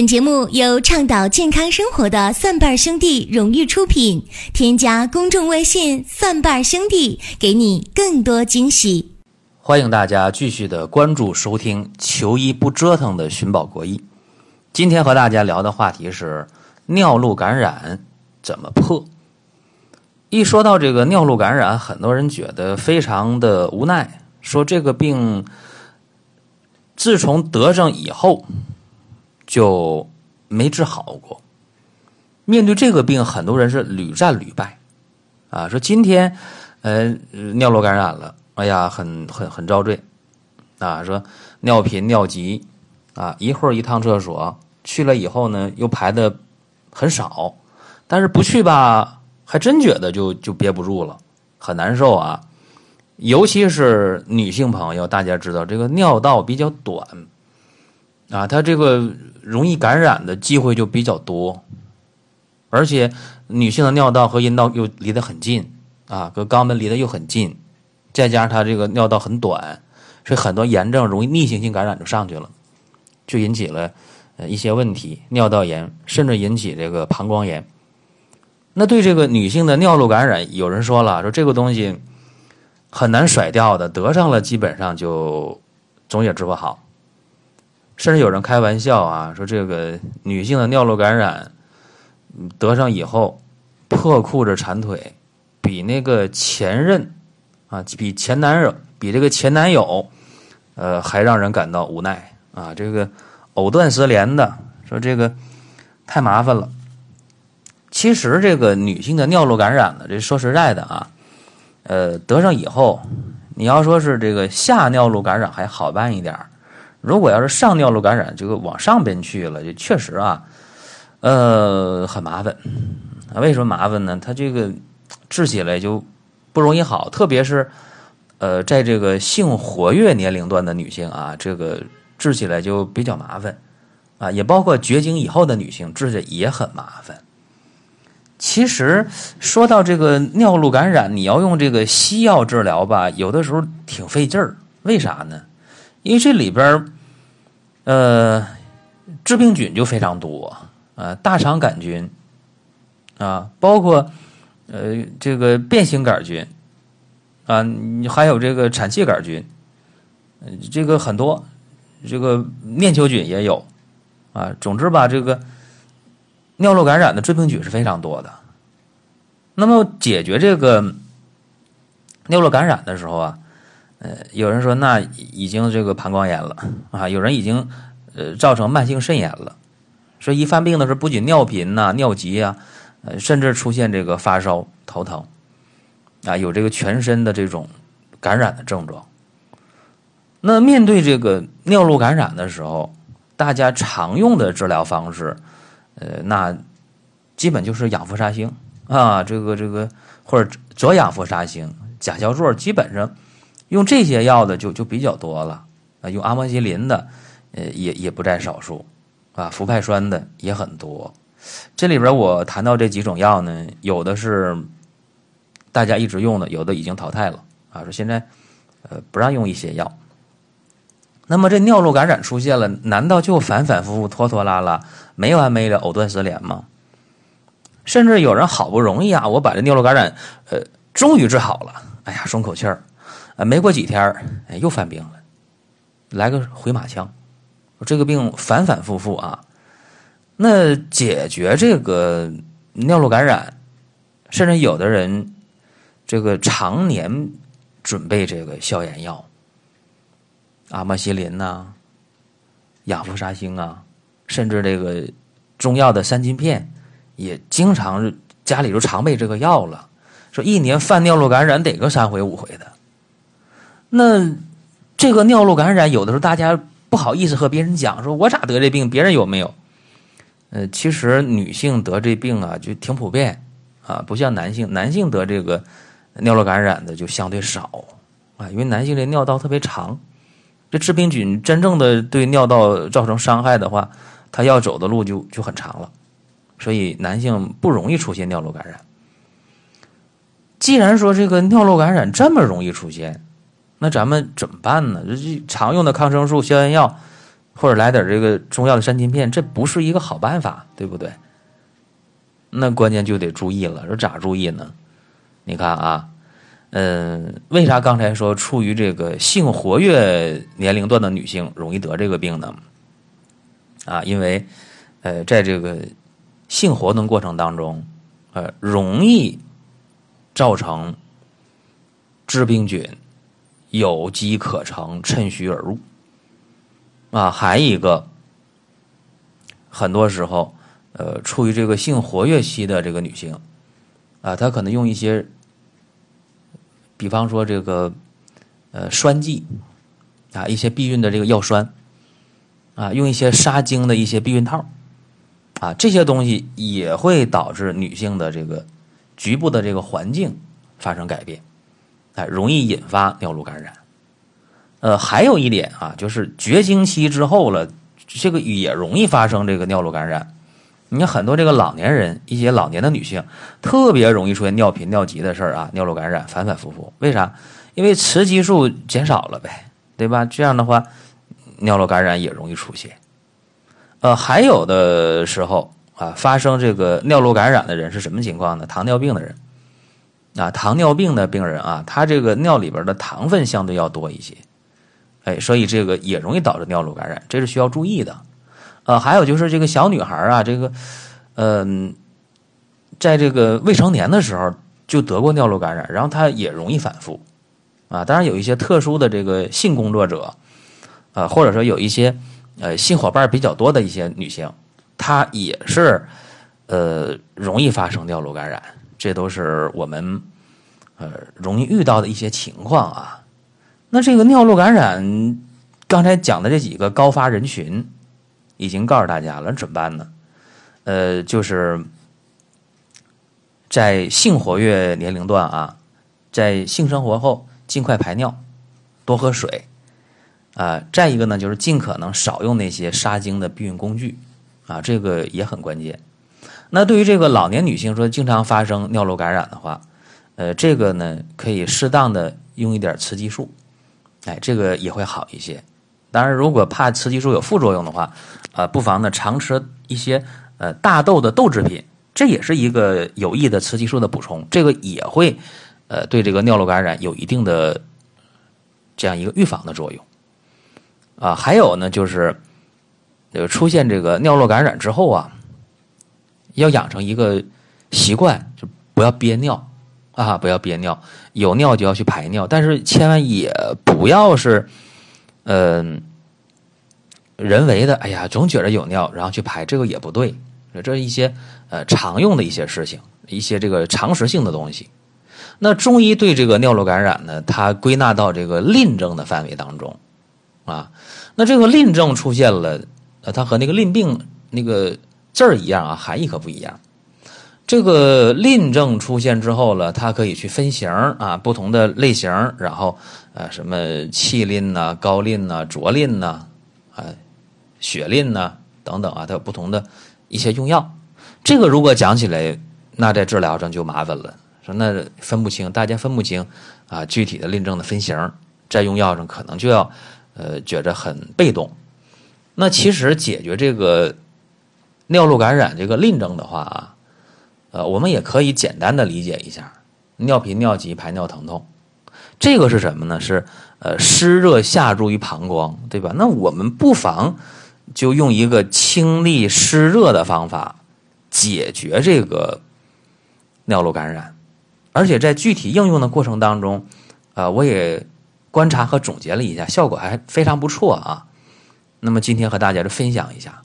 本节目由倡导健康生活的蒜瓣兄弟荣誉出品。添加公众微信“蒜瓣兄弟”，给你更多惊喜。欢迎大家继续的关注收听“求医不折腾”的寻宝国医。今天和大家聊的话题是尿路感染怎么破。一说到这个尿路感染，很多人觉得非常的无奈，说这个病自从得上以后。就没治好过。面对这个病，很多人是屡战屡败，啊，说今天呃尿路感染了，哎呀，很很很遭罪，啊，说尿频尿急，啊，一会儿一趟厕所去了以后呢，又排的很少，但是不去吧，还真觉得就就憋不住了，很难受啊。尤其是女性朋友，大家知道这个尿道比较短。啊，它这个容易感染的机会就比较多，而且女性的尿道和阴道又离得很近啊，和肛门离得又很近，再加上它这个尿道很短，所以很多炎症容易逆行性感染就上去了，就引起了呃一些问题，尿道炎甚至引起这个膀胱炎。那对这个女性的尿路感染，有人说了，说这个东西很难甩掉的，得上了基本上就总也治不好。甚至有人开玩笑啊，说这个女性的尿路感染得上以后，破裤子缠腿，比那个前任啊，比前男友，比这个前男友，呃，还让人感到无奈啊。这个藕断丝连的，说这个太麻烦了。其实这个女性的尿路感染呢，这说实在的啊，呃，得上以后，你要说是这个下尿路感染还好办一点儿。如果要是上尿路感染，这个往上边去了，就确实啊，呃，很麻烦。为什么麻烦呢？它这个治起来就不容易好，特别是呃，在这个性活跃年龄段的女性啊，这个治起来就比较麻烦啊。也包括绝经以后的女性，治的也很麻烦。其实说到这个尿路感染，你要用这个西药治疗吧，有的时候挺费劲儿。为啥呢？因为这里边呃，致病菌就非常多啊，大肠杆菌啊，包括呃这个变形杆菌啊，你还有这个产气杆菌，这个很多，这个念球菌也有啊。总之吧，这个尿路感染的致病菌是非常多的。那么解决这个尿路感染的时候啊。呃，有人说那已经这个膀胱炎了啊，有人已经呃造成慢性肾炎了，所以一犯病的时候不仅尿频呐、尿急啊，呃，甚至出现这个发烧、头疼啊，有这个全身的这种感染的症状。那面对这个尿路感染的时候，大家常用的治疗方式，呃，那基本就是氧氟沙星啊，这个这个或者左氧氟沙星、甲硝唑，基本上。用这些药的就就比较多了啊，用阿莫西林的，呃，也也不在少数，啊，氟派酸的也很多。这里边我谈到这几种药呢，有的是大家一直用的，有的已经淘汰了啊，说现在呃不让用一些药。那么这尿路感染出现了，难道就反反复复、拖拖拉拉、没完没了、藕断丝连吗？甚至有人好不容易啊，我把这尿路感染呃终于治好了，哎呀，松口气儿。啊，没过几天哎，又犯病了，来个回马枪，这个病反反复复啊。那解决这个尿路感染，甚至有的人这个常年准备这个消炎药，阿莫西林呐，氧氟沙星啊，甚至这个中药的三金片，也经常家里就常备这个药了。说一年犯尿路感染得个三回五回的。那这个尿路感染，有的时候大家不好意思和别人讲，说我咋得这病，别人有没有？呃，其实女性得这病啊，就挺普遍啊，不像男性，男性得这个尿路感染的就相对少啊，因为男性这尿道特别长，这致病菌真正的对尿道造成伤害的话，他要走的路就就很长了，所以男性不容易出现尿路感染。既然说这个尿路感染这么容易出现，那咱们怎么办呢？这常用的抗生素、消炎药，或者来点这个中药的山金片，这不是一个好办法，对不对？那关键就得注意了，说咋注意呢？你看啊，嗯，为啥刚才说处于这个性活跃年龄段的女性容易得这个病呢？啊，因为呃，在这个性活动过程当中，呃，容易造成致病菌有机可乘，趁虚而入。啊，还一个，很多时候，呃，处于这个性活跃期的这个女性，啊，她可能用一些，比方说这个，呃，栓剂，啊，一些避孕的这个药栓，啊，用一些杀精的一些避孕套，啊，这些东西也会导致女性的这个局部的这个环境发生改变，哎，容易引发尿路感染。呃，还有一点啊，就是绝经期之后了，这个也容易发生这个尿路感染。你看很多这个老年人，一些老年的女性，特别容易出现尿频尿急的事儿啊，尿路感染反反复复。为啥？因为雌激素减少了呗，对吧？这样的话，尿路感染也容易出现。呃，还有的时候啊，发生这个尿路感染的人是什么情况呢？糖尿病的人啊，糖尿病的病人啊，他这个尿里边的糖分相对要多一些。哎，所以这个也容易导致尿路感染，这是需要注意的。呃，还有就是这个小女孩啊，这个，嗯，在这个未成年的时候就得过尿路感染，然后她也容易反复啊。当然，有一些特殊的这个性工作者啊，或者说有一些呃性伙伴比较多的一些女性，她也是呃容易发生尿路感染，这都是我们呃容易遇到的一些情况啊。那这个尿路感染，刚才讲的这几个高发人群，已经告诉大家了，怎么办呢？呃，就是在性活跃年龄段啊，在性生活后尽快排尿，多喝水啊。再一个呢，就是尽可能少用那些杀精的避孕工具啊，这个也很关键。那对于这个老年女性说经常发生尿路感染的话，呃，这个呢可以适当的用一点雌激素。哎，这个也会好一些。当然，如果怕雌激素有副作用的话，呃，不妨呢常吃一些呃大豆的豆制品，这也是一个有益的雌激素的补充。这个也会呃对这个尿路感染有一定的这样一个预防的作用。啊，还有呢，就是呃出现这个尿路感染之后啊，要养成一个习惯，就不要憋尿。啊，不要憋尿，有尿就要去排尿，但是千万也不要是，嗯，人为的。哎呀，总觉得有尿，然后去排，这个也不对。这是一些呃常用的一些事情，一些这个常识性的东西。那中医对这个尿路感染呢，它归纳到这个淋症的范围当中啊。那这个淋症出现了，呃，它和那个淋病那个字儿一样啊，含义可不一样。这个淋症出现之后了，它可以去分型啊，不同的类型，然后呃，什么气淋呐、高淋呐、浊淋呐、啊血淋呐等等啊，它有不同的一些用药。这个如果讲起来，那在治疗上就麻烦了，说那分不清，大家分不清啊，具体的淋症的分型，在用药上可能就要呃觉着很被动。那其实解决这个尿路感染这个淋症的话啊。呃，我们也可以简单的理解一下，尿频、尿急、排尿疼痛，这个是什么呢？是呃湿热下注于膀胱，对吧？那我们不妨就用一个清利湿热的方法解决这个尿路感染，而且在具体应用的过程当中，啊，我也观察和总结了一下，效果还非常不错啊。那么今天和大家就分享一下，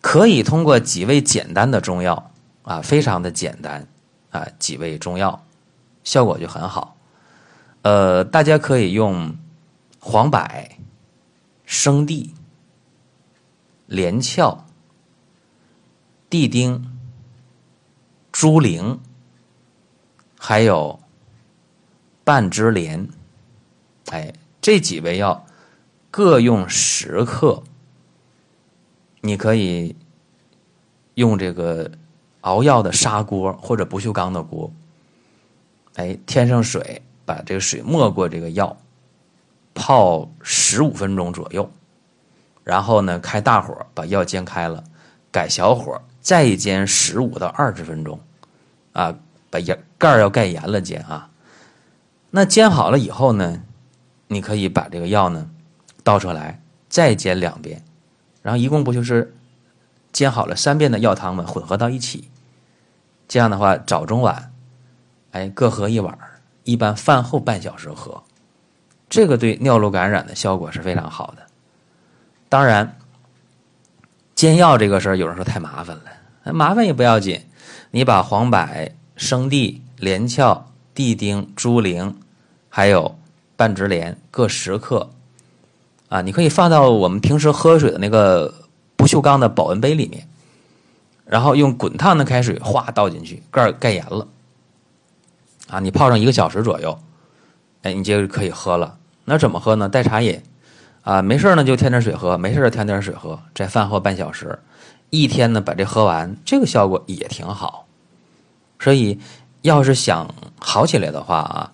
可以通过几味简单的中药。啊，非常的简单，啊，几味中药，效果就很好。呃，大家可以用黄柏、生地、连翘、地丁、猪苓，还有半枝莲，哎，这几味药各用十克。你可以用这个。熬药的砂锅或者不锈钢的锅，哎，添上水，把这个水没过这个药，泡十五分钟左右，然后呢开大火把药煎开了，改小火再煎十五到二十分钟，啊，把盐盖要盖严了煎啊。那煎好了以后呢，你可以把这个药呢倒出来，再煎两遍，然后一共不就是煎好了三遍的药汤吗？混合到一起，这样的话早中晚，哎各喝一碗，一般饭后半小时喝，这个对尿路感染的效果是非常好的。当然，煎药这个事儿有人说太麻烦了，麻烦也不要紧，你把黄柏、生地、连翘。地丁、猪苓，还有半枝莲各十克，啊，你可以放到我们平时喝水的那个不锈钢的保温杯里面，然后用滚烫的开水哗倒进去，盖盖严了，啊，你泡上一个小时左右，哎，你就可以喝了。那怎么喝呢？代茶饮，啊，没事呢就添点水喝，没事就添点水喝，在饭后半小时，一天呢把这喝完，这个效果也挺好，所以。要是想好起来的话啊，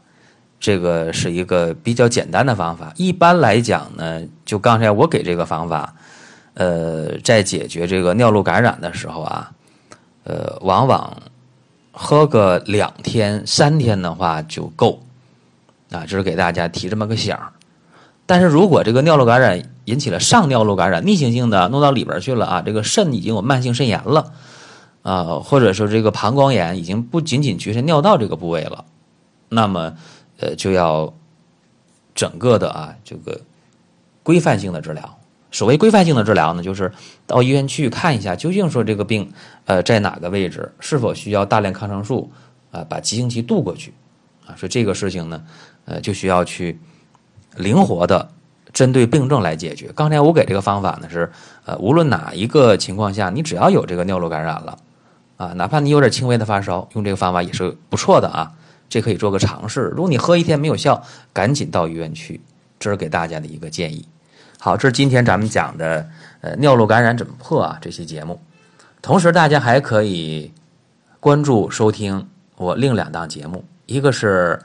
这个是一个比较简单的方法。一般来讲呢，就刚才我给这个方法，呃，在解决这个尿路感染的时候啊，呃，往往喝个两天、三天的话就够啊。就是给大家提这么个醒儿。但是如果这个尿路感染引起了上尿路感染，逆行性的弄到里边去了啊，这个肾已经有慢性肾炎了。啊，或者说这个膀胱炎已经不仅仅局限尿道这个部位了，那么，呃，就要整个的啊这个规范性的治疗。所谓规范性的治疗呢，就是到医院去看一下，究竟说这个病呃在哪个位置，是否需要大量抗生素啊，把急性期渡过去啊。所以这个事情呢，呃，就需要去灵活的针对病症来解决。刚才我给这个方法呢是，呃，无论哪一个情况下，你只要有这个尿路感染了。啊，哪怕你有点轻微的发烧，用这个方法也是不错的啊，这可以做个尝试。如果你喝一天没有效，赶紧到医院去，这是给大家的一个建议。好，这是今天咱们讲的呃尿路感染怎么破啊这期节目。同时，大家还可以关注收听我另两档节目，一个是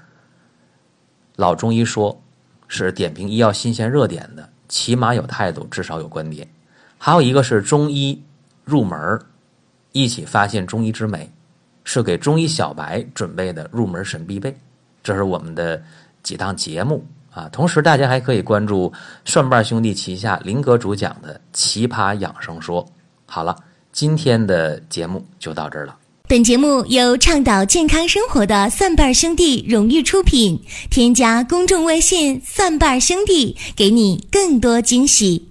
老中医说，是点评医药新鲜热点的，起码有态度，至少有观点；还有一个是中医入门。一起发现中医之美，是给中医小白准备的入门神必备。这是我们的几档节目啊。同时，大家还可以关注蒜瓣兄弟旗下林哥主讲的《奇葩养生说》。好了，今天的节目就到这儿了。本节目由倡导健康生活的蒜瓣兄弟荣誉出品。添加公众微信“蒜瓣兄弟”，给你更多惊喜。